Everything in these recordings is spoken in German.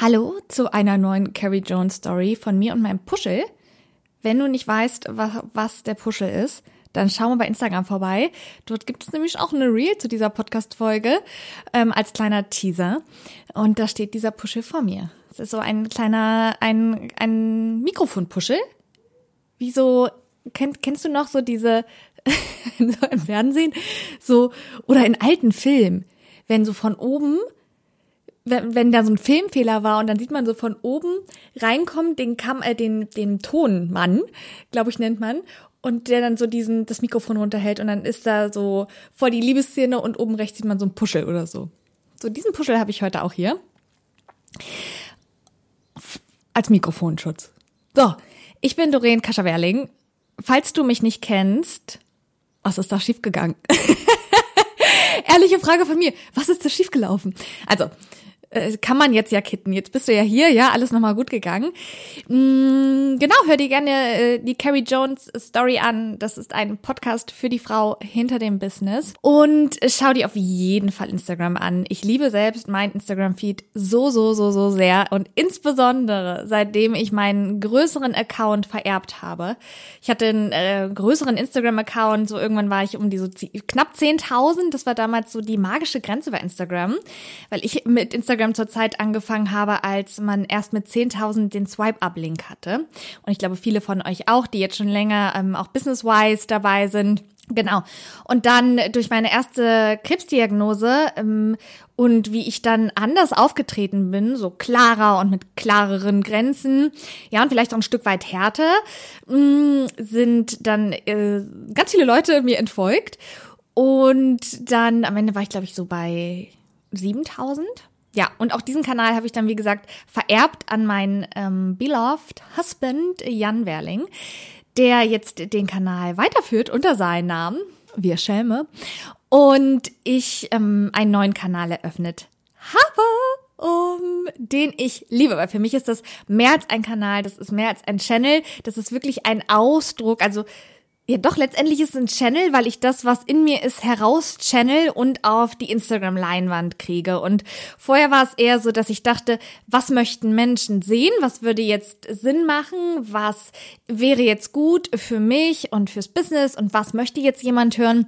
Hallo zu einer neuen Carrie Jones Story von mir und meinem Puschel. Wenn du nicht weißt, was, was der Puschel ist, dann schau mal bei Instagram vorbei. Dort gibt es nämlich auch eine Reel zu dieser Podcast-Folge ähm, als kleiner Teaser. Und da steht dieser Puschel vor mir. Es ist so ein kleiner, ein, ein Mikrofonpuschel. Wie so, kenn, kennst du noch so diese, so im Fernsehen, so, oder in alten Filmen, wenn so von oben wenn, wenn da so ein Filmfehler war und dann sieht man so von oben reinkommt den Kam äh, den den Tonmann, glaube ich nennt man, und der dann so diesen das Mikrofon runterhält und dann ist da so vor die Liebesszene und oben rechts sieht man so ein Puschel oder so. So diesen Puschel habe ich heute auch hier als Mikrofonschutz. So, ich bin Doreen Kascher-Werling. Falls du mich nicht kennst, was ist da schiefgegangen? Ehrliche Frage von mir. Was ist da schiefgelaufen? Also, äh, kann man jetzt ja kitten. Jetzt bist du ja hier, ja, alles nochmal gut gegangen. Mm, genau, hör dir gerne äh, die Carrie Jones Story an. Das ist ein Podcast für die Frau hinter dem Business. Und schau dir auf jeden Fall Instagram an. Ich liebe selbst mein Instagram-Feed so, so, so, so sehr. Und insbesondere seitdem ich meinen größeren Account vererbt habe. Ich hatte einen äh, größeren Instagram-Account, so irgendwann war ich um die so knapp 10.000. Das war damals so die magische Grenze bei Instagram, weil ich mit Instagram zur Zeit angefangen habe, als man erst mit 10.000 den Swipe-Up-Link hatte. Und ich glaube, viele von euch auch, die jetzt schon länger ähm, auch business-wise dabei sind. Genau. Und dann durch meine erste Krebsdiagnose ähm, und wie ich dann anders aufgetreten bin, so klarer und mit klareren Grenzen, ja, und vielleicht auch ein Stück weit härter, mh, sind dann äh, ganz viele Leute mir entfolgt. Und dann am Ende war ich, glaube ich, so bei 7000. Ja, und auch diesen Kanal habe ich dann, wie gesagt, vererbt an meinen ähm, beloved Husband Jan Werling, der jetzt den Kanal weiterführt unter seinem Namen, wir Schelme, und ich ähm, einen neuen Kanal eröffnet habe, um den ich liebe, weil für mich ist das mehr als ein Kanal, das ist mehr als ein Channel, das ist wirklich ein Ausdruck, also ja, doch, letztendlich ist es ein Channel, weil ich das, was in mir ist, heraus channel und auf die Instagram-Leinwand kriege. Und vorher war es eher so, dass ich dachte, was möchten Menschen sehen? Was würde jetzt Sinn machen? Was wäre jetzt gut für mich und fürs Business? Und was möchte jetzt jemand hören?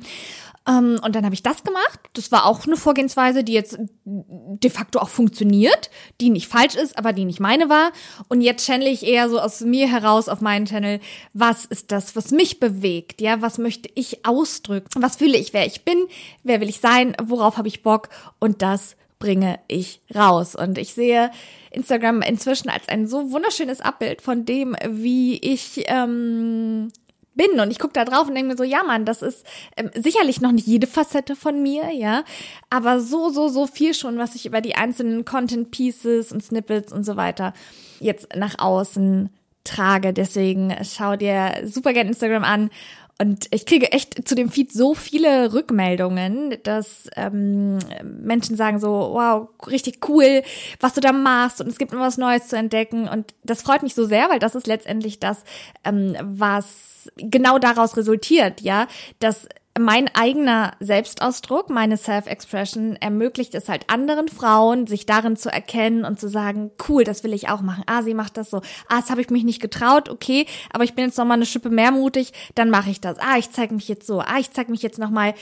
Ähm, und dann habe ich das gemacht. Das war auch eine Vorgehensweise, die jetzt de facto auch funktioniert, die nicht falsch ist, aber die nicht meine war. Und jetzt channel ich eher so aus mir heraus auf meinen Channel, was ist das, was mich bewegt? Ja, was möchte ich ausdrücken? Was fühle ich, wer ich bin? Wer will ich sein? Worauf habe ich Bock? Und das bringe ich raus. Und ich sehe Instagram inzwischen als ein so wunderschönes Abbild von dem, wie ich ähm, bin und ich gucke da drauf und denke mir so, ja Mann, das ist ähm, sicherlich noch nicht jede Facette von mir, ja, aber so, so, so viel schon, was ich über die einzelnen Content Pieces und Snippets und so weiter jetzt nach außen trage. Deswegen schau dir super gerne Instagram an und ich kriege echt zu dem Feed so viele Rückmeldungen, dass ähm, Menschen sagen so, wow, richtig cool, was du da machst und es gibt immer was Neues zu entdecken. Und das freut mich so sehr, weil das ist letztendlich das, ähm, was genau daraus resultiert, ja, dass mein eigener Selbstausdruck, meine Self-Expression ermöglicht es halt anderen Frauen, sich darin zu erkennen und zu sagen, cool, das will ich auch machen. Ah, sie macht das so. Ah, das habe ich mich nicht getraut, okay, aber ich bin jetzt noch mal eine Schippe mehr mutig, dann mache ich das. Ah, ich zeige mich jetzt so. Ah, ich zeige mich jetzt noch mal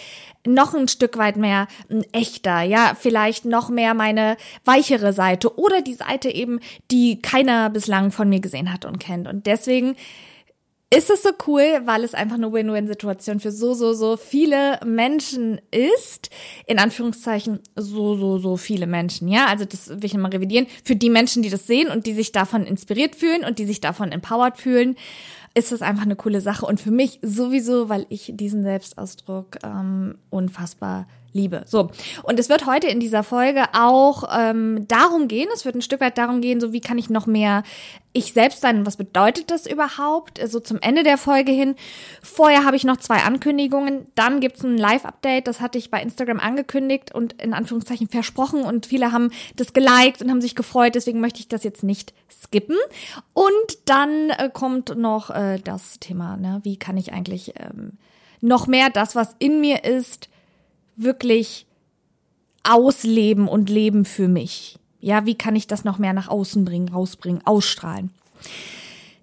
noch ein Stück weit mehr ein echter, ja, vielleicht noch mehr meine weichere Seite oder die Seite eben, die keiner bislang von mir gesehen hat und kennt. Und deswegen ist es so cool, weil es einfach eine Win-Win-Situation für so, so, so viele Menschen ist. In Anführungszeichen so, so, so viele Menschen, ja. Also das will ich nochmal revidieren. Für die Menschen, die das sehen und die sich davon inspiriert fühlen und die sich davon empowered fühlen, ist das einfach eine coole Sache. Und für mich sowieso, weil ich diesen Selbstausdruck ähm, unfassbar liebe. So. Und es wird heute in dieser Folge auch ähm, darum gehen, es wird ein Stück weit darum gehen, so wie kann ich noch mehr ich selbst sein und was bedeutet das überhaupt? So zum Ende der Folge hin. Vorher habe ich noch zwei Ankündigungen. Dann gibt's ein Live-Update, das hatte ich bei Instagram angekündigt und in Anführungszeichen versprochen und viele haben das geliked und haben sich gefreut, deswegen möchte ich das jetzt nicht skippen. Und dann äh, kommt noch äh, das Thema, ne? wie kann ich eigentlich ähm, noch mehr das, was in mir ist, wirklich ausleben und leben für mich. Ja, wie kann ich das noch mehr nach außen bringen, rausbringen, ausstrahlen?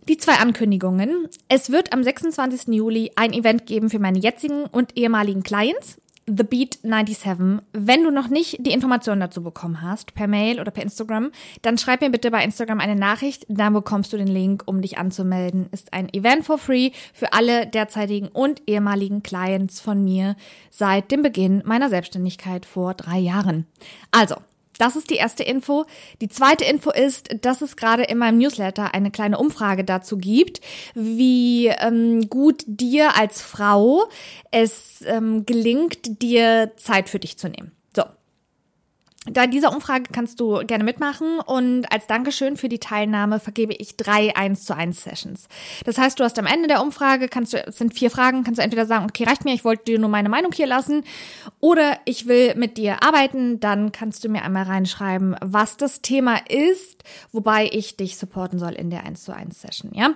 Die zwei Ankündigungen. Es wird am 26. Juli ein Event geben für meine jetzigen und ehemaligen Clients. The Beat 97. Wenn du noch nicht die Informationen dazu bekommen hast, per Mail oder per Instagram, dann schreib mir bitte bei Instagram eine Nachricht, dann bekommst du den Link, um dich anzumelden. Ist ein Event for free für alle derzeitigen und ehemaligen Clients von mir seit dem Beginn meiner Selbstständigkeit vor drei Jahren. Also, das ist die erste Info. Die zweite Info ist, dass es gerade in meinem Newsletter eine kleine Umfrage dazu gibt, wie ähm, gut dir als Frau es ähm, gelingt, dir Zeit für dich zu nehmen. Da dieser Umfrage kannst du gerne mitmachen und als Dankeschön für die Teilnahme vergebe ich drei 1 zu 1 Sessions. Das heißt, du hast am Ende der Umfrage, kannst du, es sind vier Fragen, kannst du entweder sagen, okay, reicht mir, ich wollte dir nur meine Meinung hier lassen oder ich will mit dir arbeiten, dann kannst du mir einmal reinschreiben, was das Thema ist, wobei ich dich supporten soll in der 1 zu 1 Session, ja.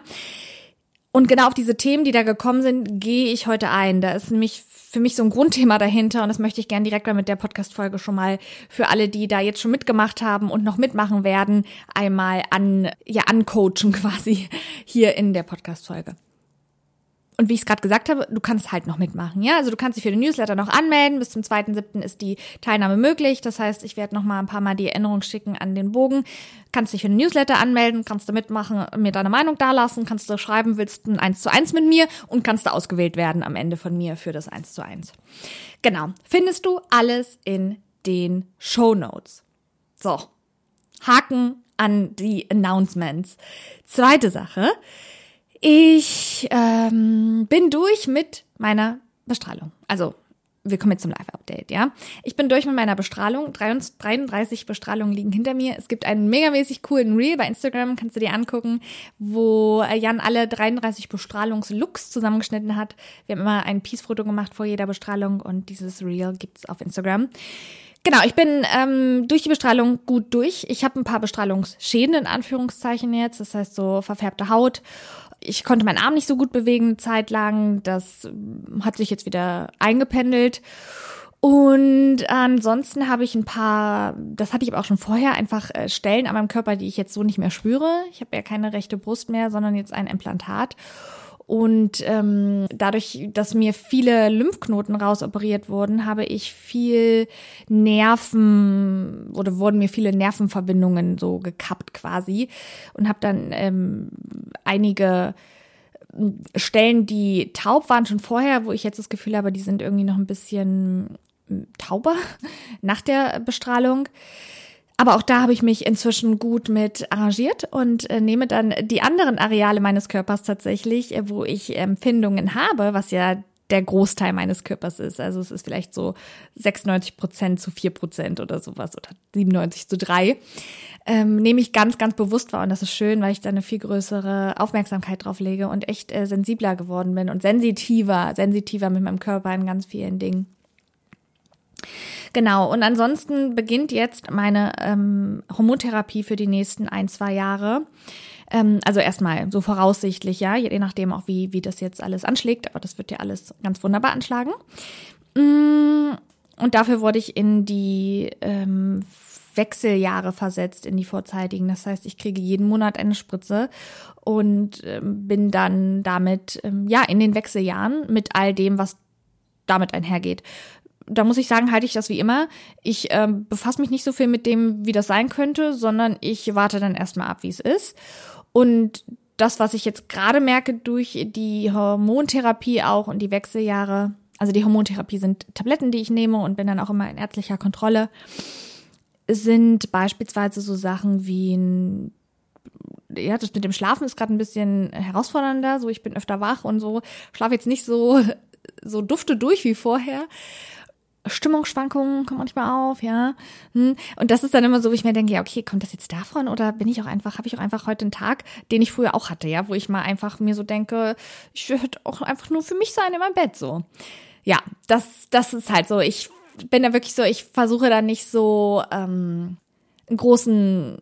Und genau auf diese Themen, die da gekommen sind, gehe ich heute ein. Da ist nämlich für mich so ein Grundthema dahinter und das möchte ich gerne direkt mal mit der Podcast-Folge schon mal für alle, die da jetzt schon mitgemacht haben und noch mitmachen werden, einmal an, ja, ancoachen quasi hier in der Podcast-Folge. Und wie ich es gerade gesagt habe, du kannst halt noch mitmachen, ja? Also du kannst dich für den Newsletter noch anmelden. Bis zum 2.7. ist die Teilnahme möglich. Das heißt, ich werde noch mal ein paar Mal die Erinnerung schicken an den Bogen. Kannst dich für den Newsletter anmelden, kannst du mitmachen, mir deine Meinung dalassen, kannst du schreiben, willst ein 1 zu 1 mit mir und kannst du ausgewählt werden am Ende von mir für das 1 zu 1. Genau. Findest du alles in den Show Notes. So. Haken an die Announcements. Zweite Sache. Ich ähm, bin durch mit meiner Bestrahlung. Also, wir kommen jetzt zum Live-Update, ja. Ich bin durch mit meiner Bestrahlung. 33 Bestrahlungen liegen hinter mir. Es gibt einen megamäßig coolen Reel bei Instagram, kannst du dir angucken, wo Jan alle 33 Bestrahlungslooks zusammengeschnitten hat. Wir haben immer ein Peace-Foto gemacht vor jeder Bestrahlung und dieses Reel gibt's auf Instagram. Genau, ich bin ähm, durch die Bestrahlung gut durch. Ich habe ein paar Bestrahlungsschäden in Anführungszeichen jetzt, das heißt so verfärbte Haut ich konnte meinen Arm nicht so gut bewegen eine Zeit lang. Das hat sich jetzt wieder eingependelt. Und ansonsten habe ich ein paar, das hatte ich aber auch schon vorher, einfach äh, Stellen an meinem Körper, die ich jetzt so nicht mehr spüre. Ich habe ja keine rechte Brust mehr, sondern jetzt ein Implantat. Und ähm, dadurch, dass mir viele Lymphknoten rausoperiert wurden, habe ich viel Nerven oder wurden mir viele Nervenverbindungen so gekappt quasi und habe dann ähm, einige Stellen, die taub waren schon vorher, wo ich jetzt das Gefühl habe, die sind irgendwie noch ein bisschen tauber nach der Bestrahlung. Aber auch da habe ich mich inzwischen gut mit arrangiert und äh, nehme dann die anderen Areale meines Körpers tatsächlich, äh, wo ich Empfindungen habe, was ja der Großteil meines Körpers ist. Also es ist vielleicht so 96 Prozent zu 4 Prozent oder sowas oder 97 zu 3. Ähm, nehme ich ganz, ganz bewusst wahr und das ist schön, weil ich da eine viel größere Aufmerksamkeit drauf lege und echt äh, sensibler geworden bin und sensitiver, sensitiver mit meinem Körper in ganz vielen Dingen. Genau, und ansonsten beginnt jetzt meine ähm, Hormontherapie für die nächsten ein, zwei Jahre. Ähm, also erstmal so voraussichtlich, ja, je nachdem auch, wie, wie das jetzt alles anschlägt, aber das wird ja alles ganz wunderbar anschlagen. Mm, und dafür wurde ich in die ähm, Wechseljahre versetzt, in die vorzeitigen. Das heißt, ich kriege jeden Monat eine Spritze und ähm, bin dann damit, ähm, ja, in den Wechseljahren mit all dem, was damit einhergeht da muss ich sagen, halte ich das wie immer. Ich ähm, befasse mich nicht so viel mit dem, wie das sein könnte, sondern ich warte dann erstmal ab, wie es ist. Und das, was ich jetzt gerade merke durch die Hormontherapie auch und die Wechseljahre, also die Hormontherapie sind Tabletten, die ich nehme und bin dann auch immer in ärztlicher Kontrolle, sind beispielsweise so Sachen wie ein ja, das mit dem Schlafen ist gerade ein bisschen herausfordernder. So, ich bin öfter wach und so, schlafe jetzt nicht so, so dufte durch wie vorher. Stimmungsschwankungen kommen manchmal auf, ja. Hm. Und das ist dann immer so, wo ich mir denke, ja, okay, kommt das jetzt davon oder bin ich auch einfach, habe ich auch einfach heute einen Tag, den ich früher auch hatte, ja, wo ich mal einfach mir so denke, ich würde auch einfach nur für mich sein in meinem Bett so. Ja, das, das ist halt so. Ich bin da wirklich so, ich versuche da nicht so ähm, einen großen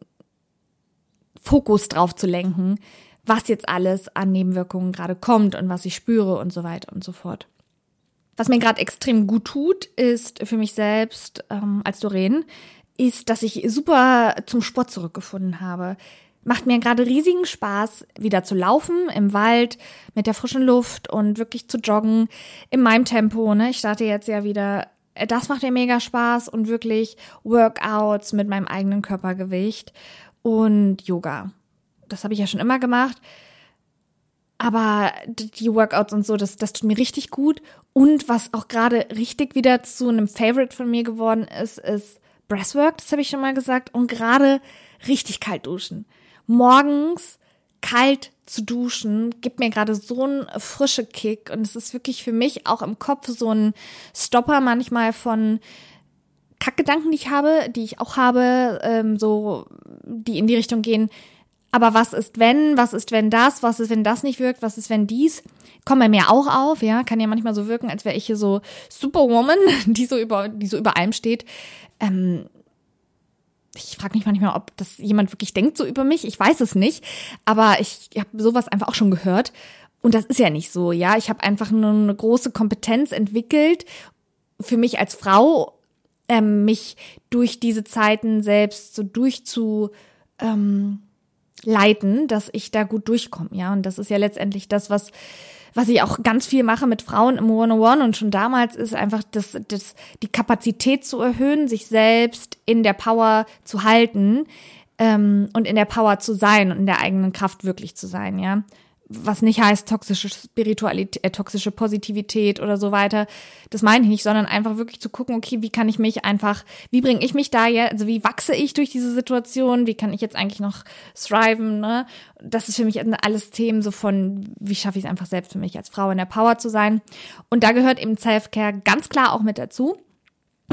Fokus drauf zu lenken, was jetzt alles an Nebenwirkungen gerade kommt und was ich spüre und so weiter und so fort. Was mir gerade extrem gut tut, ist für mich selbst ähm, als Doreen, ist, dass ich super zum Sport zurückgefunden habe. Macht mir gerade riesigen Spaß, wieder zu laufen im Wald mit der frischen Luft und wirklich zu joggen in meinem Tempo. Ne? Ich starte jetzt ja wieder. Das macht mir mega Spaß und wirklich Workouts mit meinem eigenen Körpergewicht und Yoga. Das habe ich ja schon immer gemacht. Aber die Workouts und so, das, das tut mir richtig gut. Und was auch gerade richtig wieder zu einem Favorite von mir geworden ist, ist Breathwork. Das habe ich schon mal gesagt. Und gerade richtig kalt duschen. Morgens kalt zu duschen gibt mir gerade so einen frische Kick. Und es ist wirklich für mich auch im Kopf so ein Stopper manchmal von Kackgedanken, die ich habe, die ich auch habe, ähm, so, die in die Richtung gehen, aber was ist wenn, was ist wenn das, was ist wenn das nicht wirkt, was ist wenn dies, kommt bei mir auch auf, ja, kann ja manchmal so wirken, als wäre ich hier so Superwoman, die so über, die so über allem steht. Ähm, ich frage mich manchmal, ob das jemand wirklich denkt so über mich. Ich weiß es nicht, aber ich habe sowas einfach auch schon gehört. Und das ist ja nicht so, ja. Ich habe einfach nur eine große Kompetenz entwickelt für mich als Frau, ähm, mich durch diese Zeiten selbst so durchzu ähm, leiten, dass ich da gut durchkomme, ja. Und das ist ja letztendlich das, was was ich auch ganz viel mache mit Frauen im One-on-One und schon damals ist einfach das, das, die Kapazität zu erhöhen, sich selbst in der Power zu halten ähm, und in der Power zu sein und in der eigenen Kraft wirklich zu sein, ja was nicht heißt toxische Spiritualität, äh, toxische Positivität oder so weiter. Das meine ich nicht, sondern einfach wirklich zu gucken, okay, wie kann ich mich einfach, wie bringe ich mich da jetzt, also wie wachse ich durch diese Situation, wie kann ich jetzt eigentlich noch thriven, ne? Das ist für mich alles Themen so von, wie schaffe ich es einfach selbst für mich als Frau in der Power zu sein. Und da gehört eben Self-Care ganz klar auch mit dazu.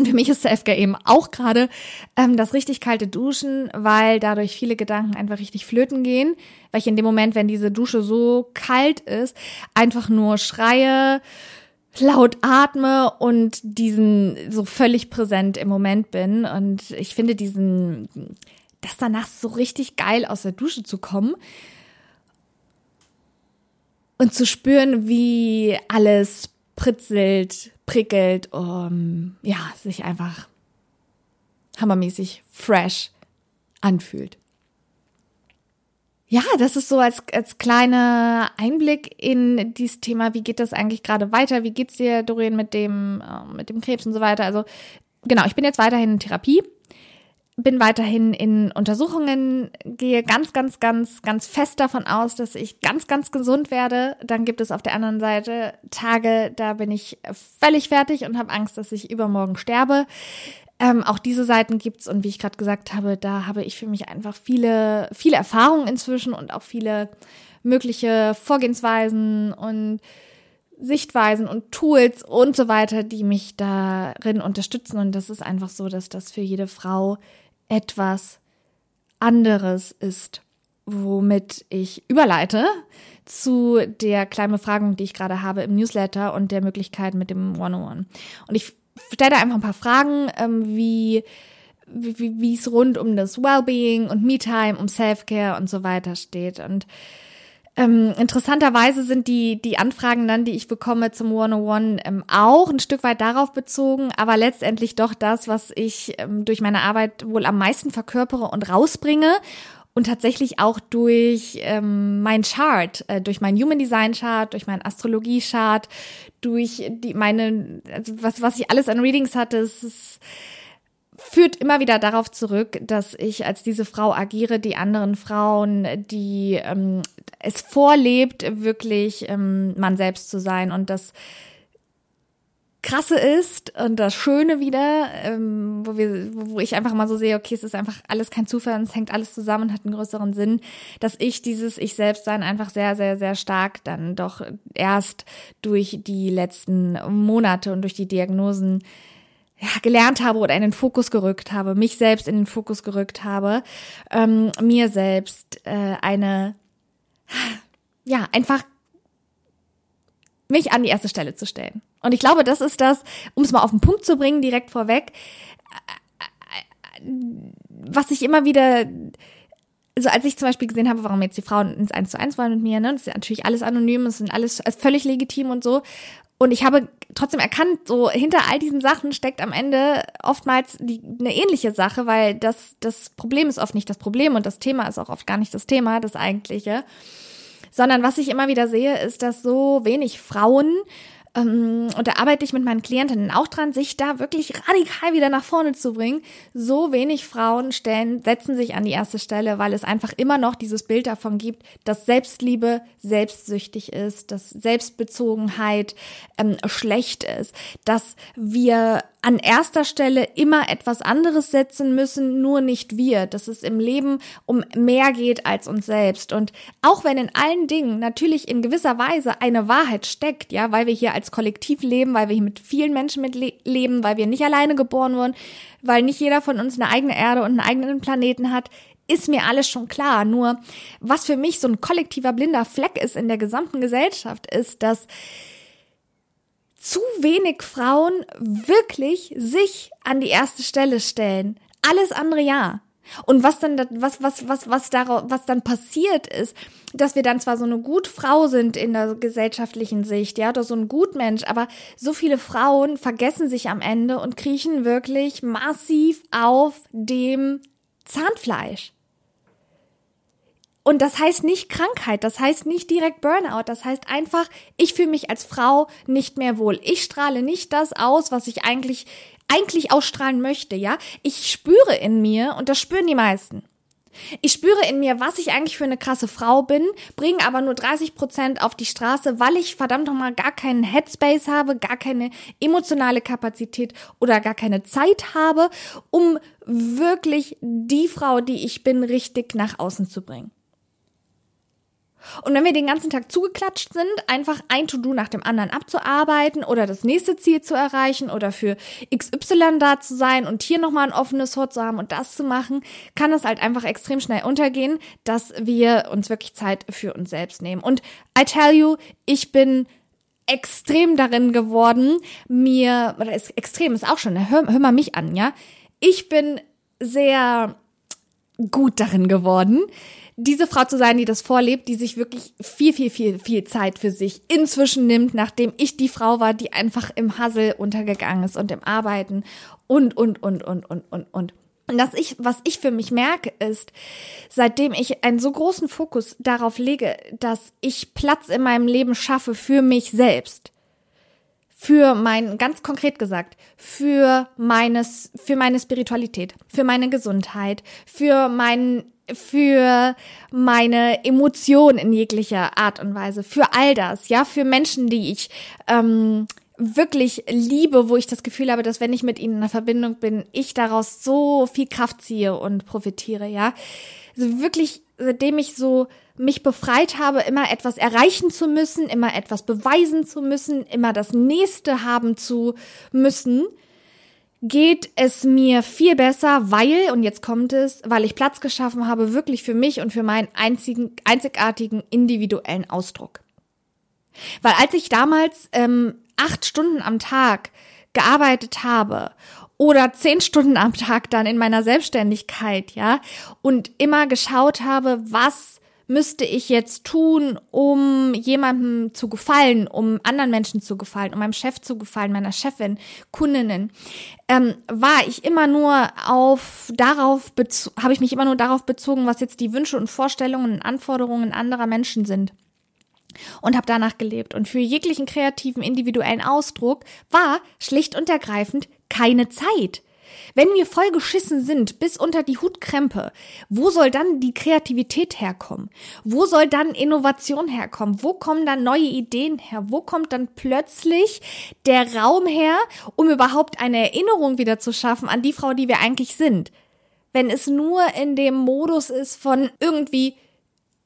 Und für mich ist Selfcare eben auch gerade ähm, das richtig kalte Duschen, weil dadurch viele Gedanken einfach richtig flöten gehen, weil ich in dem Moment, wenn diese Dusche so kalt ist, einfach nur schreie, laut atme und diesen so völlig präsent im Moment bin. Und ich finde diesen, das danach so richtig geil aus der Dusche zu kommen und zu spüren, wie alles pritzelt, prickelt, um, ja, sich einfach hammermäßig fresh anfühlt. Ja, das ist so als, als kleiner Einblick in dieses Thema, wie geht das eigentlich gerade weiter? Wie geht's dir, Dorian, mit dem, äh, mit dem Krebs und so weiter? Also, genau, ich bin jetzt weiterhin in Therapie bin weiterhin in Untersuchungen, gehe ganz, ganz, ganz, ganz fest davon aus, dass ich ganz, ganz gesund werde. Dann gibt es auf der anderen Seite Tage, da bin ich völlig fertig und habe Angst, dass ich übermorgen sterbe. Ähm, auch diese Seiten gibt's und wie ich gerade gesagt habe, da habe ich für mich einfach viele, viele Erfahrungen inzwischen und auch viele mögliche Vorgehensweisen und Sichtweisen und Tools und so weiter, die mich darin unterstützen. Und das ist einfach so, dass das für jede Frau etwas anderes ist, womit ich überleite zu der kleinen Befragung, die ich gerade habe im Newsletter und der Möglichkeit mit dem One-on-One. Und ich stelle da einfach ein paar Fragen, ähm, wie wie, es rund um das Wellbeing und Me-Time, um Self-Care und so weiter steht. Und ähm, interessanterweise sind die, die Anfragen dann, die ich bekomme zum 101 ähm, auch ein Stück weit darauf bezogen, aber letztendlich doch das, was ich ähm, durch meine Arbeit wohl am meisten verkörpere und rausbringe und tatsächlich auch durch ähm, mein Chart, äh, durch mein Human Design Chart, durch mein Astrologie Chart, durch die meine, also was was ich alles an Readings hatte, es ist führt immer wieder darauf zurück, dass ich als diese Frau agiere, die anderen Frauen, die ähm, es vorlebt, wirklich ähm, man selbst zu sein. Und das Krasse ist und das Schöne wieder, ähm, wo wir, wo ich einfach mal so sehe, okay, es ist einfach alles kein Zufall, es hängt alles zusammen und hat einen größeren Sinn, dass ich dieses Ich selbst sein einfach sehr, sehr, sehr stark dann doch erst durch die letzten Monate und durch die Diagnosen ja, gelernt habe oder in den Fokus gerückt habe, mich selbst in den Fokus gerückt habe, ähm, mir selbst äh, eine, ja, einfach mich an die erste Stelle zu stellen. Und ich glaube, das ist das, um es mal auf den Punkt zu bringen, direkt vorweg, was ich immer wieder, also als ich zum Beispiel gesehen habe, warum jetzt die Frauen ins 1 zu 1 wollen mit mir, ne, das ist ja natürlich alles anonym, das sind alles völlig legitim und so. Und ich habe trotzdem erkannt, so hinter all diesen Sachen steckt am Ende oftmals die, eine ähnliche Sache, weil das, das Problem ist oft nicht das Problem und das Thema ist auch oft gar nicht das Thema, das eigentliche. Sondern was ich immer wieder sehe, ist, dass so wenig Frauen und da arbeite ich mit meinen Klientinnen auch dran, sich da wirklich radikal wieder nach vorne zu bringen. So wenig Frauen stellen, setzen sich an die erste Stelle, weil es einfach immer noch dieses Bild davon gibt, dass Selbstliebe selbstsüchtig ist, dass Selbstbezogenheit ähm, schlecht ist, dass wir an erster Stelle immer etwas anderes setzen müssen, nur nicht wir, dass es im Leben um mehr geht als uns selbst. Und auch wenn in allen Dingen natürlich in gewisser Weise eine Wahrheit steckt, ja, weil wir hier als Kollektiv leben, weil wir hier mit vielen Menschen mitleben, weil wir nicht alleine geboren wurden, weil nicht jeder von uns eine eigene Erde und einen eigenen Planeten hat, ist mir alles schon klar. Nur was für mich so ein kollektiver blinder Fleck ist in der gesamten Gesellschaft, ist, dass zu wenig Frauen wirklich sich an die erste Stelle stellen. Alles andere ja. Und was dann, was, was, was, was daraus, was dann passiert ist, dass wir dann zwar so eine Gutfrau sind in der gesellschaftlichen Sicht, ja, oder so ein Gutmensch, aber so viele Frauen vergessen sich am Ende und kriechen wirklich massiv auf dem Zahnfleisch. Und das heißt nicht Krankheit, das heißt nicht direkt Burnout, das heißt einfach, ich fühle mich als Frau nicht mehr wohl. Ich strahle nicht das aus, was ich eigentlich, eigentlich ausstrahlen möchte, ja. Ich spüre in mir, und das spüren die meisten. Ich spüre in mir, was ich eigentlich für eine krasse Frau bin, bringe aber nur 30 Prozent auf die Straße, weil ich verdammt nochmal gar keinen Headspace habe, gar keine emotionale Kapazität oder gar keine Zeit habe, um wirklich die Frau, die ich bin, richtig nach außen zu bringen. Und wenn wir den ganzen Tag zugeklatscht sind, einfach ein To-Do nach dem anderen abzuarbeiten oder das nächste Ziel zu erreichen oder für XY da zu sein und hier nochmal ein offenes Hort zu haben und das zu machen, kann es halt einfach extrem schnell untergehen, dass wir uns wirklich Zeit für uns selbst nehmen. Und I tell you, ich bin extrem darin geworden, mir, oder ist extrem ist auch schon, hör, hör mal mich an, ja. Ich bin sehr gut darin geworden, diese Frau zu sein, die das vorlebt, die sich wirklich viel, viel, viel, viel Zeit für sich inzwischen nimmt, nachdem ich die Frau war, die einfach im Hassel untergegangen ist und im Arbeiten und, und, und, und, und, und, und. Und ich, was ich für mich merke, ist, seitdem ich einen so großen Fokus darauf lege, dass ich Platz in meinem Leben schaffe für mich selbst, für mein, ganz konkret gesagt, für meines, für meine Spiritualität, für meine Gesundheit, für meinen für meine Emotionen in jeglicher Art und Weise, für all das, ja, für Menschen, die ich ähm, wirklich liebe, wo ich das Gefühl habe, dass wenn ich mit ihnen in einer Verbindung bin, ich daraus so viel Kraft ziehe und profitiere, ja. Also wirklich, seitdem ich so mich befreit habe, immer etwas erreichen zu müssen, immer etwas beweisen zu müssen, immer das Nächste haben zu müssen, geht es mir viel besser, weil, und jetzt kommt es, weil ich Platz geschaffen habe, wirklich für mich und für meinen einzigen, einzigartigen individuellen Ausdruck. Weil als ich damals ähm, acht Stunden am Tag gearbeitet habe oder zehn Stunden am Tag dann in meiner Selbstständigkeit, ja, und immer geschaut habe, was müsste ich jetzt tun, um jemandem zu gefallen, um anderen Menschen zu gefallen, um meinem Chef zu gefallen, meiner Chefin, Kundinnen, ähm, war ich immer nur auf darauf habe ich mich immer nur darauf bezogen, was jetzt die Wünsche und Vorstellungen und Anforderungen anderer Menschen sind und habe danach gelebt. Und für jeglichen kreativen individuellen Ausdruck war schlicht und ergreifend keine Zeit. Wenn wir voll geschissen sind bis unter die Hutkrempe, wo soll dann die Kreativität herkommen? Wo soll dann Innovation herkommen? Wo kommen dann neue Ideen her? Wo kommt dann plötzlich der Raum her, um überhaupt eine Erinnerung wieder zu schaffen an die Frau, die wir eigentlich sind? Wenn es nur in dem Modus ist von irgendwie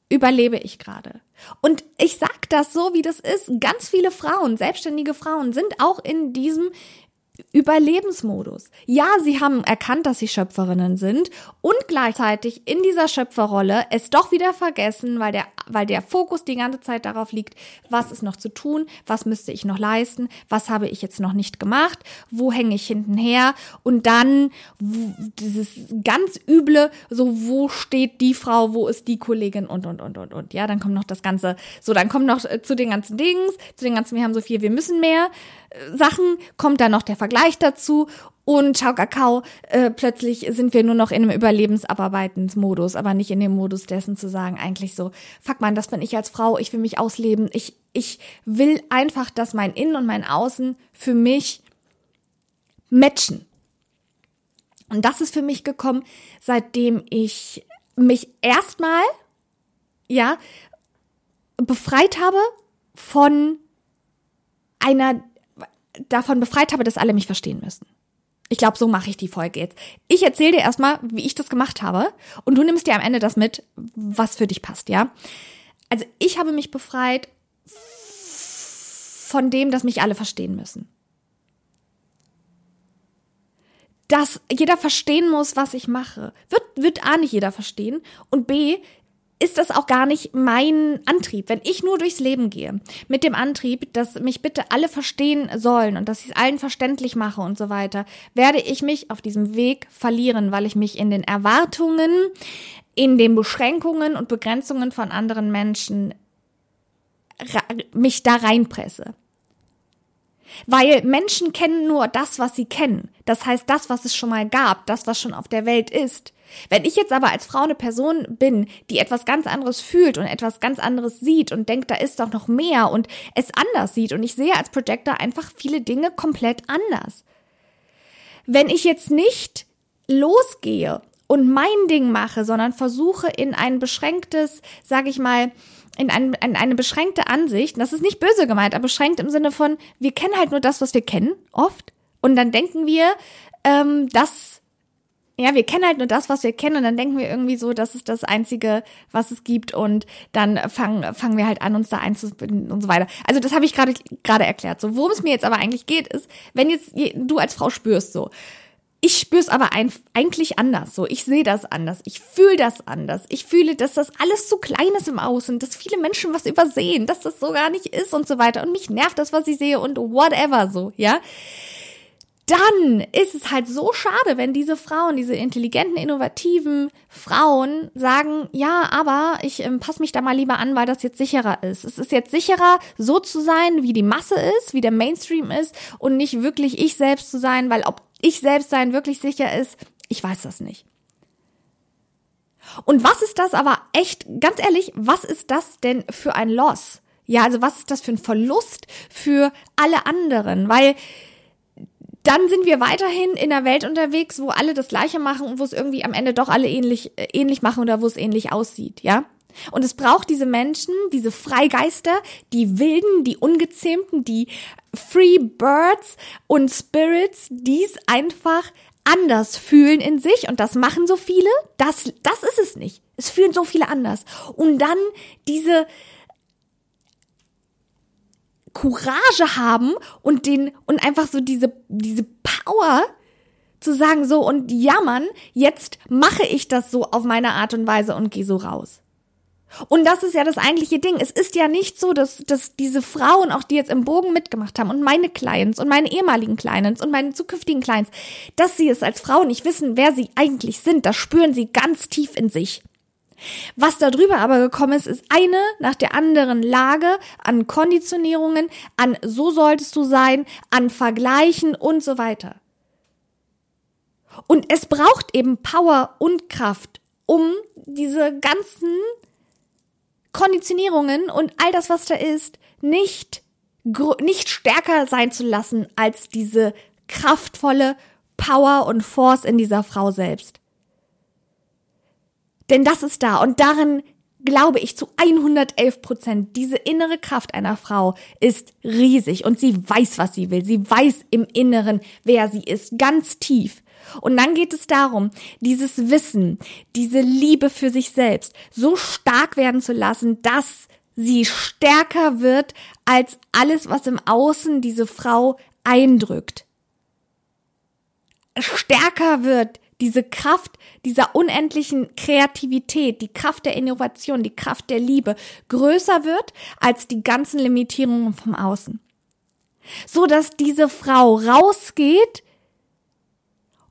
überlebe ich gerade. Und ich sag das so, wie das ist. Ganz viele Frauen, selbstständige Frauen sind auch in diesem Überlebensmodus. Ja, sie haben erkannt, dass sie Schöpferinnen sind und gleichzeitig in dieser Schöpferrolle es doch wieder vergessen, weil der, weil der Fokus die ganze Zeit darauf liegt, was ist noch zu tun, was müsste ich noch leisten, was habe ich jetzt noch nicht gemacht, wo hänge ich hintenher und dann dieses ganz üble, so wo steht die Frau, wo ist die Kollegin und und und und und. Ja, dann kommt noch das ganze, so dann kommt noch äh, zu den ganzen Dings, zu den ganzen, wir haben so viel, wir müssen mehr Sachen, kommt dann noch der Vergleich dazu und Ciao Kakao, äh, plötzlich sind wir nur noch in einem Überlebensabarbeitensmodus, aber nicht in dem Modus dessen zu sagen, eigentlich so, fuck man, das bin ich als Frau, ich will mich ausleben, ich, ich will einfach, dass mein Innen und mein Außen für mich matchen. Und das ist für mich gekommen, seitdem ich mich erstmal, ja, befreit habe von einer davon befreit habe, dass alle mich verstehen müssen. Ich glaube, so mache ich die Folge jetzt. Ich erzähle dir erstmal, wie ich das gemacht habe und du nimmst dir am Ende das mit, was für dich passt, ja? Also, ich habe mich befreit von dem, dass mich alle verstehen müssen. Dass jeder verstehen muss, was ich mache. Wird, wird A nicht jeder verstehen und B ist das auch gar nicht mein Antrieb. Wenn ich nur durchs Leben gehe mit dem Antrieb, dass mich bitte alle verstehen sollen und dass ich es allen verständlich mache und so weiter, werde ich mich auf diesem Weg verlieren, weil ich mich in den Erwartungen, in den Beschränkungen und Begrenzungen von anderen Menschen mich da reinpresse. Weil Menschen kennen nur das, was sie kennen. Das heißt, das, was es schon mal gab, das, was schon auf der Welt ist. Wenn ich jetzt aber als Frau eine Person bin, die etwas ganz anderes fühlt und etwas ganz anderes sieht und denkt, da ist doch noch mehr und es anders sieht und ich sehe als Projector einfach viele Dinge komplett anders. Wenn ich jetzt nicht losgehe und mein Ding mache, sondern versuche in ein beschränktes, sage ich mal, in, ein, in eine beschränkte Ansicht, das ist nicht böse gemeint, aber beschränkt im Sinne von, wir kennen halt nur das, was wir kennen, oft. Und dann denken wir, ähm, dass ja, wir kennen halt nur das, was wir kennen und dann denken wir irgendwie so, das ist das Einzige, was es gibt und dann fangen, fangen wir halt an, uns da einzubinden und so weiter. Also das habe ich gerade gerade erklärt. So, worum es mir jetzt aber eigentlich geht, ist, wenn jetzt du als Frau spürst so, ich spüre es aber ein, eigentlich anders. So, ich sehe das anders. Ich fühle das anders. Ich fühle, dass das alles zu klein ist im Außen, dass viele Menschen was übersehen, dass das so gar nicht ist und so weiter. Und mich nervt das, was ich sehe und whatever so, ja dann ist es halt so schade, wenn diese Frauen, diese intelligenten, innovativen Frauen sagen, ja, aber ich ähm, passe mich da mal lieber an, weil das jetzt sicherer ist. Es ist jetzt sicherer, so zu sein, wie die Masse ist, wie der Mainstream ist und nicht wirklich ich selbst zu sein, weil ob ich selbst sein wirklich sicher ist, ich weiß das nicht. Und was ist das aber echt, ganz ehrlich, was ist das denn für ein Loss? Ja, also was ist das für ein Verlust für alle anderen? Weil dann sind wir weiterhin in der Welt unterwegs, wo alle das Gleiche machen und wo es irgendwie am Ende doch alle ähnlich, äh, ähnlich machen oder wo es ähnlich aussieht, ja? Und es braucht diese Menschen, diese Freigeister, die Wilden, die Ungezähmten, die Free Birds und Spirits, die es einfach anders fühlen in sich. Und das machen so viele. Das, das ist es nicht. Es fühlen so viele anders. Und dann diese, Courage haben und den und einfach so diese diese Power zu sagen so und ja Mann, jetzt mache ich das so auf meine Art und Weise und gehe so raus. Und das ist ja das eigentliche Ding. Es ist ja nicht so, dass, dass diese Frauen, auch die jetzt im Bogen mitgemacht haben und meine Clients und meine ehemaligen Clients und meine zukünftigen Clients, dass sie es als Frauen nicht wissen, wer sie eigentlich sind. Das spüren sie ganz tief in sich. Was darüber aber gekommen ist, ist eine nach der anderen Lage an Konditionierungen, an so solltest du sein, an Vergleichen und so weiter. Und es braucht eben Power und Kraft, um diese ganzen Konditionierungen und all das, was da ist, nicht, nicht stärker sein zu lassen als diese kraftvolle Power und Force in dieser Frau selbst. Denn das ist da und darin glaube ich zu 111 Prozent. Diese innere Kraft einer Frau ist riesig und sie weiß, was sie will. Sie weiß im Inneren, wer sie ist, ganz tief. Und dann geht es darum, dieses Wissen, diese Liebe für sich selbst so stark werden zu lassen, dass sie stärker wird als alles, was im Außen diese Frau eindrückt. stärker wird, diese Kraft dieser unendlichen Kreativität, die Kraft der Innovation, die Kraft der Liebe größer wird als die ganzen Limitierungen vom Außen. So dass diese Frau rausgeht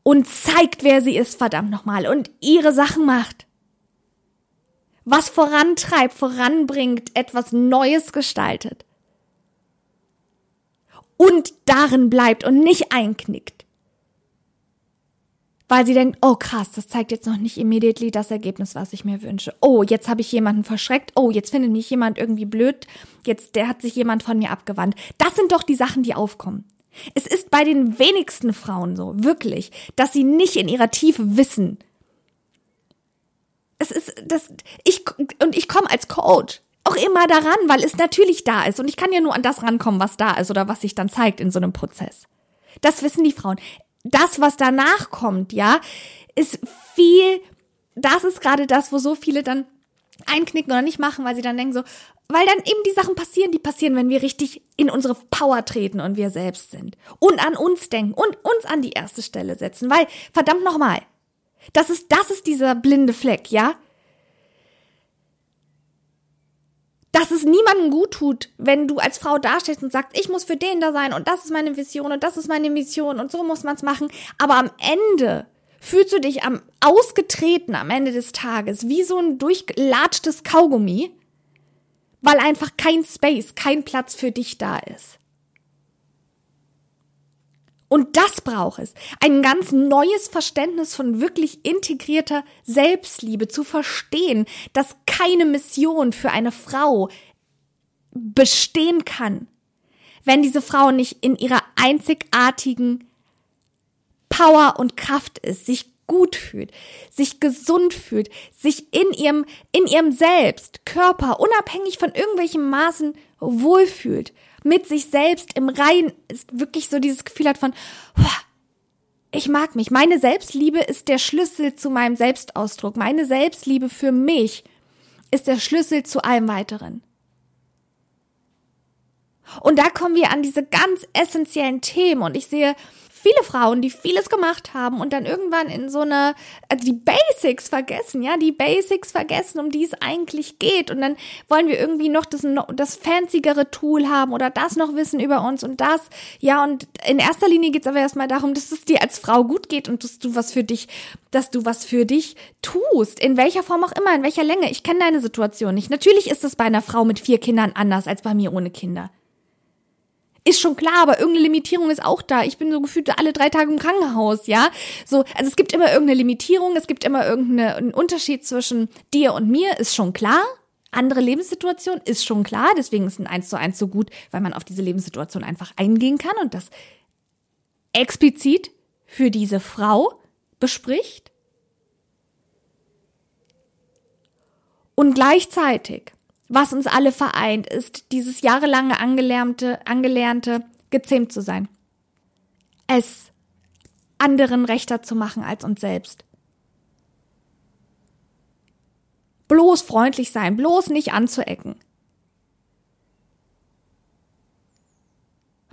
und zeigt, wer sie ist, verdammt nochmal, und ihre Sachen macht. Was vorantreibt, voranbringt, etwas Neues gestaltet. Und darin bleibt und nicht einknickt weil sie denkt, oh krass, das zeigt jetzt noch nicht immediately das Ergebnis, was ich mir wünsche. Oh, jetzt habe ich jemanden verschreckt. Oh, jetzt findet mich jemand irgendwie blöd. Jetzt der hat sich jemand von mir abgewandt. Das sind doch die Sachen, die aufkommen. Es ist bei den wenigsten Frauen so, wirklich, dass sie nicht in ihrer Tiefe wissen. Es ist das ich und ich komme als Coach auch immer daran, weil es natürlich da ist und ich kann ja nur an das rankommen, was da ist oder was sich dann zeigt in so einem Prozess. Das wissen die Frauen das, was danach kommt, ja, ist viel, das ist gerade das, wo so viele dann einknicken oder nicht machen, weil sie dann denken so, weil dann eben die Sachen passieren, die passieren, wenn wir richtig in unsere Power treten und wir selbst sind. Und an uns denken und uns an die erste Stelle setzen, weil, verdammt nochmal, das ist, das ist dieser blinde Fleck, ja? Dass es niemandem gut tut, wenn du als Frau dastehst und sagst, ich muss für den da sein und das ist meine Vision und das ist meine Mission und so muss man es machen. Aber am Ende fühlst du dich am ausgetreten am Ende des Tages wie so ein durchgelatschtes Kaugummi, weil einfach kein Space, kein Platz für dich da ist. Und das braucht es. Ein ganz neues Verständnis von wirklich integrierter Selbstliebe, zu verstehen, dass keine Mission für eine Frau bestehen kann, wenn diese Frau nicht in ihrer einzigartigen Power und Kraft ist, sich gut fühlt, sich gesund fühlt, sich in ihrem, in ihrem Selbst, Körper, unabhängig von irgendwelchen Maßen wohlfühlt mit sich selbst im Rein ist wirklich so dieses Gefühl hat von, ich mag mich. Meine Selbstliebe ist der Schlüssel zu meinem Selbstausdruck. Meine Selbstliebe für mich ist der Schlüssel zu allem weiteren. Und da kommen wir an diese ganz essentiellen Themen und ich sehe viele Frauen, die vieles gemacht haben und dann irgendwann in so eine, also die Basics vergessen, ja, die Basics vergessen, um die es eigentlich geht. Und dann wollen wir irgendwie noch das, das fanzigere Tool haben oder das noch wissen über uns und das. Ja, und in erster Linie geht es aber erstmal darum, dass es dir als Frau gut geht und dass du was für dich, dass du was für dich tust. In welcher Form auch immer, in welcher Länge. Ich kenne deine Situation nicht. Natürlich ist es bei einer Frau mit vier Kindern anders als bei mir ohne Kinder. Ist schon klar, aber irgendeine Limitierung ist auch da. Ich bin so gefühlt alle drei Tage im Krankenhaus, ja. So, also es gibt immer irgendeine Limitierung, es gibt immer irgendeinen Unterschied zwischen dir und mir, ist schon klar. Andere Lebenssituation ist schon klar, deswegen ist ein Eins zu eins so gut, weil man auf diese Lebenssituation einfach eingehen kann und das explizit für diese Frau bespricht. Und gleichzeitig was uns alle vereint, ist dieses jahrelange angelernte, angelernte, gezähmt zu sein. Es anderen rechter zu machen als uns selbst. Bloß freundlich sein, bloß nicht anzuecken.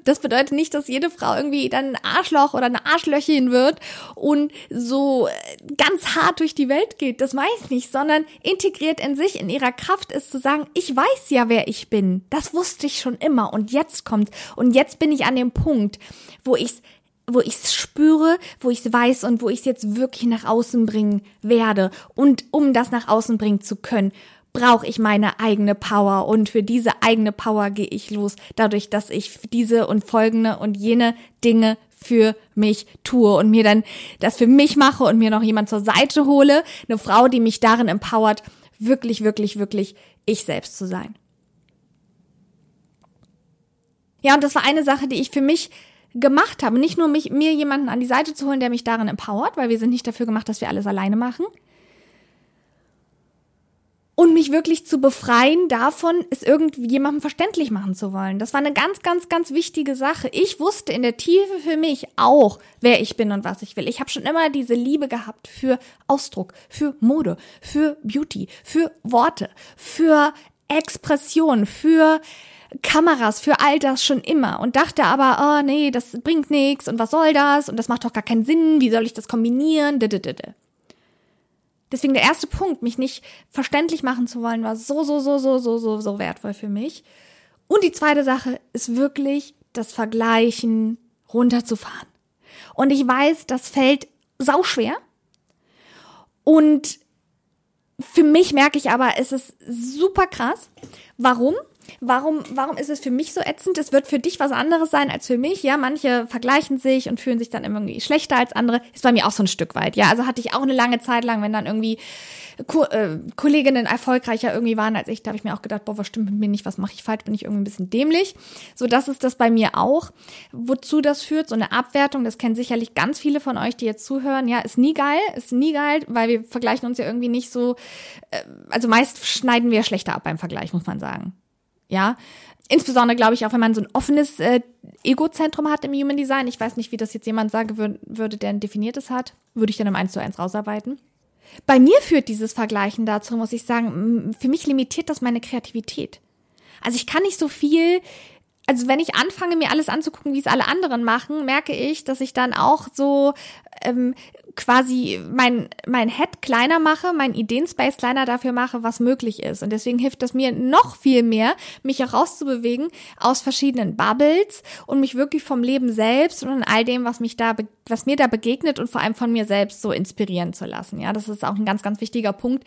Das bedeutet nicht, dass jede Frau irgendwie dann ein Arschloch oder eine Arschlöchin wird und so äh, ganz hart durch die Welt geht. Das meine ich nicht, sondern integriert in sich, in ihrer Kraft ist zu sagen, ich weiß ja, wer ich bin. Das wusste ich schon immer und jetzt kommt und jetzt bin ich an dem Punkt, wo ich's wo ich es spüre, wo ich es weiß und wo ich es jetzt wirklich nach außen bringen werde. Und um das nach außen bringen zu können, brauche ich meine eigene Power und für diese eigene Power gehe ich los, dadurch, dass ich diese und folgende und jene Dinge für mich tue und mir dann das für mich mache und mir noch jemand zur Seite hole, eine Frau, die mich darin empowert, wirklich, wirklich, wirklich ich selbst zu sein. Ja, und das war eine Sache, die ich für mich gemacht habe. Nicht nur mich, mir jemanden an die Seite zu holen, der mich darin empowert, weil wir sind nicht dafür gemacht, dass wir alles alleine machen, und mich wirklich zu befreien davon, es irgendjemandem verständlich machen zu wollen. Das war eine ganz, ganz, ganz wichtige Sache. Ich wusste in der Tiefe für mich auch, wer ich bin und was ich will. Ich habe schon immer diese Liebe gehabt für Ausdruck, für Mode, für Beauty, für Worte, für Expression, für Kameras, für all das schon immer und dachte aber, oh nee, das bringt nichts und was soll das und das macht doch gar keinen Sinn, wie soll ich das kombinieren? Deswegen der erste Punkt, mich nicht verständlich machen zu wollen, war so, so, so, so, so, so, so wertvoll für mich. Und die zweite Sache ist wirklich das Vergleichen runterzufahren. Und ich weiß, das fällt sauschwer. Und für mich merke ich aber, es ist super krass. Warum? Warum, warum ist es für mich so ätzend? Es wird für dich was anderes sein als für mich. Ja, manche vergleichen sich und fühlen sich dann irgendwie schlechter als andere. Ist bei mir auch so ein Stück weit. Ja, also hatte ich auch eine lange Zeit lang, wenn dann irgendwie Ko äh, Kolleginnen erfolgreicher irgendwie waren als ich, da habe ich mir auch gedacht, boah, was stimmt mit mir nicht, was mache ich falsch, bin ich irgendwie ein bisschen dämlich. So, das ist das bei mir auch. Wozu das führt, so eine Abwertung, das kennen sicherlich ganz viele von euch, die jetzt zuhören. Ja, ist nie geil, ist nie geil, weil wir vergleichen uns ja irgendwie nicht so, äh, also meist schneiden wir schlechter ab beim Vergleich, muss man sagen. Ja, insbesondere glaube ich auch, wenn man so ein offenes äh, Egozentrum hat im Human Design. Ich weiß nicht, wie das jetzt jemand sagen würd, würde, der ein definiertes hat. Würde ich dann im 1 zu 1 rausarbeiten. Bei mir führt dieses Vergleichen dazu, muss ich sagen, für mich limitiert das meine Kreativität. Also ich kann nicht so viel, also wenn ich anfange, mir alles anzugucken, wie es alle anderen machen, merke ich, dass ich dann auch so ähm, quasi mein, mein Head kleiner mache, mein Ideenspace kleiner dafür mache, was möglich ist. Und deswegen hilft das mir noch viel mehr, mich herauszubewegen aus verschiedenen Bubbles und mich wirklich vom Leben selbst und all dem, was mich da, was mir da begegnet und vor allem von mir selbst so inspirieren zu lassen. Ja, das ist auch ein ganz, ganz wichtiger Punkt,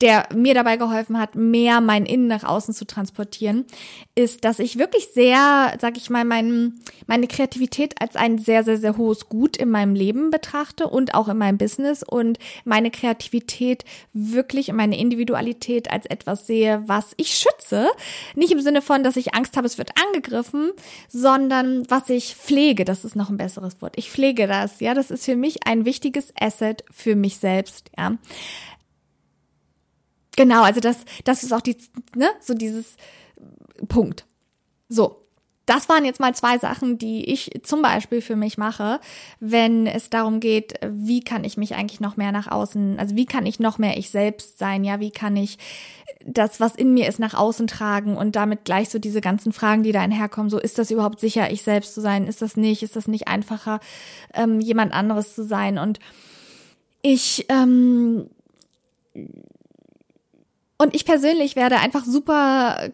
der mir dabei geholfen hat, mehr mein Innen nach außen zu transportieren, ist, dass ich wirklich sehr, sag ich mal, mein, meine Kreativität als ein sehr, sehr, sehr hohes Gut in meinem Leben betrachte und auch in meinem Business und meine Kreativität wirklich und meine Individualität als etwas sehe, was ich schütze. Nicht im Sinne von, dass ich Angst habe, es wird angegriffen, sondern was ich pflege. Das ist noch ein besseres Wort. Ich pflege das. Ja, das ist für mich ein wichtiges Asset für mich selbst. Ja. Genau, also das, das ist auch die, ne, so dieses Punkt. So das waren jetzt mal zwei Sachen, die ich zum Beispiel für mich mache, wenn es darum geht, wie kann ich mich eigentlich noch mehr nach außen, also wie kann ich noch mehr ich selbst sein, ja, wie kann ich das, was in mir ist, nach außen tragen und damit gleich so diese ganzen Fragen, die da einherkommen, so ist das überhaupt sicher, ich selbst zu sein, ist das nicht, ist das nicht einfacher, ähm, jemand anderes zu sein? Und ich, ähm, und ich persönlich werde einfach super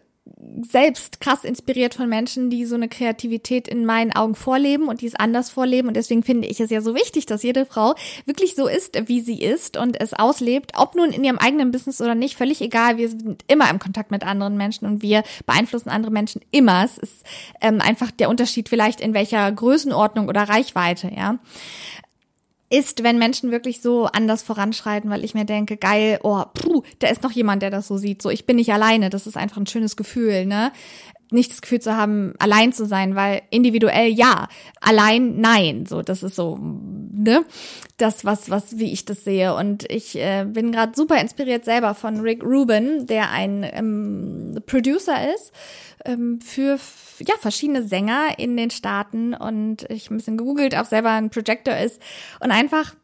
selbst krass inspiriert von Menschen, die so eine Kreativität in meinen Augen vorleben und die es anders vorleben. Und deswegen finde ich es ja so wichtig, dass jede Frau wirklich so ist, wie sie ist und es auslebt, ob nun in ihrem eigenen Business oder nicht, völlig egal. Wir sind immer im Kontakt mit anderen Menschen und wir beeinflussen andere Menschen immer. Es ist ähm, einfach der Unterschied vielleicht in welcher Größenordnung oder Reichweite, ja ist, wenn Menschen wirklich so anders voranschreiten, weil ich mir denke, geil, oh, puh, da ist noch jemand, der das so sieht. So, ich bin nicht alleine. Das ist einfach ein schönes Gefühl, ne? Nicht das Gefühl zu haben, allein zu sein, weil individuell ja, allein nein. So, das ist so, ne? Das, was, was, wie ich das sehe. Und ich äh, bin gerade super inspiriert selber von Rick Rubin, der ein ähm, Producer ist ähm, für ja, verschiedene Sänger in den Staaten und ich ein bisschen gegoogelt, auch selber ein Projector ist und einfach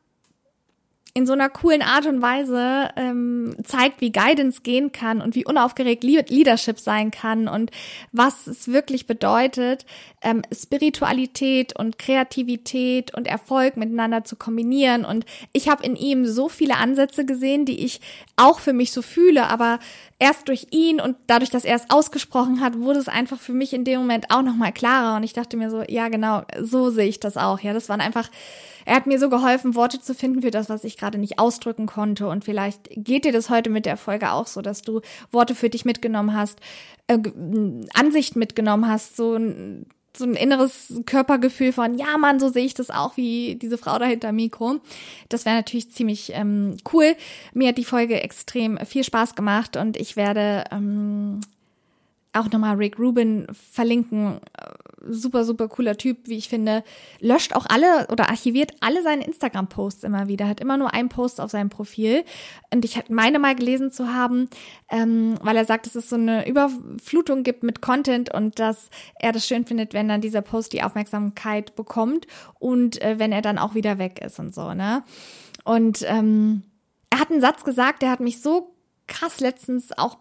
in so einer coolen Art und Weise ähm, zeigt, wie Guidance gehen kann und wie unaufgeregt Leadership sein kann und was es wirklich bedeutet, ähm, Spiritualität und Kreativität und Erfolg miteinander zu kombinieren. Und ich habe in ihm so viele Ansätze gesehen, die ich auch für mich so fühle, aber erst durch ihn und dadurch, dass er es ausgesprochen hat, wurde es einfach für mich in dem Moment auch nochmal klarer. Und ich dachte mir so, ja genau, so sehe ich das auch. Ja, das waren einfach er hat mir so geholfen, Worte zu finden für das, was ich gerade nicht ausdrücken konnte. Und vielleicht geht dir das heute mit der Folge auch so, dass du Worte für dich mitgenommen hast, äh, Ansicht mitgenommen hast, so ein so ein inneres Körpergefühl von, ja Mann, so sehe ich das auch wie diese Frau da hinter Mikro. Das wäre natürlich ziemlich ähm, cool. Mir hat die Folge extrem viel Spaß gemacht und ich werde ähm, auch nochmal Rick Rubin verlinken. Super, super cooler Typ, wie ich finde. Löscht auch alle oder archiviert alle seine Instagram-Posts immer wieder. Hat immer nur einen Post auf seinem Profil. Und ich meine mal gelesen zu haben, ähm, weil er sagt, dass es so eine Überflutung gibt mit Content und dass er das schön findet, wenn dann dieser Post die Aufmerksamkeit bekommt und äh, wenn er dann auch wieder weg ist und so, ne? Und ähm, er hat einen Satz gesagt, der hat mich so krass letztens auch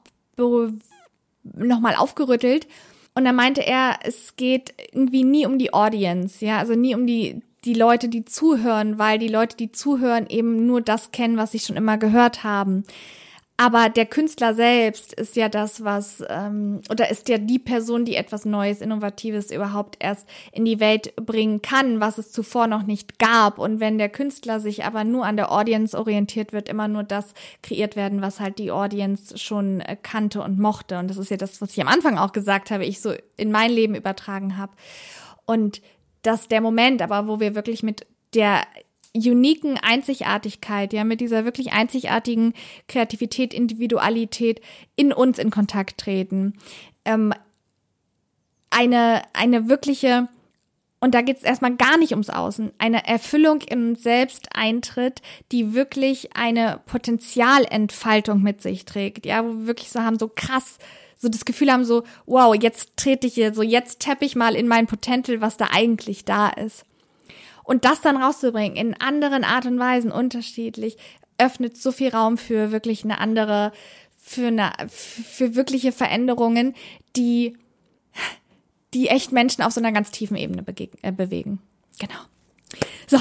nochmal aufgerüttelt. Und dann meinte er, es geht irgendwie nie um die Audience, ja, also nie um die, die Leute, die zuhören, weil die Leute, die zuhören, eben nur das kennen, was sie schon immer gehört haben. Aber der Künstler selbst ist ja das, was, ähm, oder ist ja die Person, die etwas Neues, Innovatives überhaupt erst in die Welt bringen kann, was es zuvor noch nicht gab. Und wenn der Künstler sich aber nur an der Audience orientiert, wird immer nur das kreiert werden, was halt die Audience schon äh, kannte und mochte. Und das ist ja das, was ich am Anfang auch gesagt habe, ich so in mein Leben übertragen habe. Und dass der Moment, aber wo wir wirklich mit der uniken Einzigartigkeit, ja, mit dieser wirklich einzigartigen Kreativität, Individualität in uns in Kontakt treten. Ähm, eine, eine wirkliche, und da geht es erstmal gar nicht ums Außen, eine Erfüllung in uns selbst eintritt, die wirklich eine Potenzialentfaltung mit sich trägt, ja, wo wir wirklich so haben, so krass, so das Gefühl haben, so, wow, jetzt trete ich hier, so jetzt tappe ich mal in mein Potenzial, was da eigentlich da ist. Und das dann rauszubringen in anderen Art und Weisen, unterschiedlich, öffnet so viel Raum für wirklich eine andere, für eine, für wirkliche Veränderungen, die, die echt Menschen auf so einer ganz tiefen Ebene äh, bewegen. Genau. So,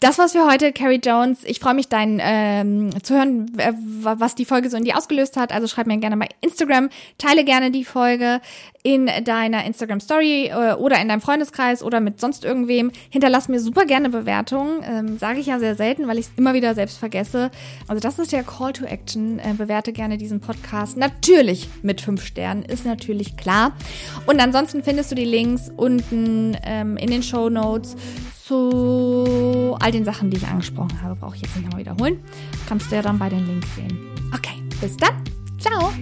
das war's für heute, Carrie Jones. Ich freue mich, dein ähm, zu hören, äh, was die Folge so in dir ausgelöst hat. Also schreib mir gerne bei Instagram, teile gerne die Folge in deiner Instagram Story äh, oder in deinem Freundeskreis oder mit sonst irgendwem. Hinterlass mir super gerne Bewertungen. Ähm, Sage ich ja sehr selten, weil ich es immer wieder selbst vergesse. Also das ist der Call to Action. Äh, bewerte gerne diesen Podcast. Natürlich mit fünf Sternen, ist natürlich klar. Und ansonsten findest du die Links unten ähm, in den Show Notes zu all den Sachen, die ich angesprochen habe, brauche ich jetzt nicht nochmal wiederholen. Kannst du ja dann bei den Links sehen. Okay, bis dann. Ciao.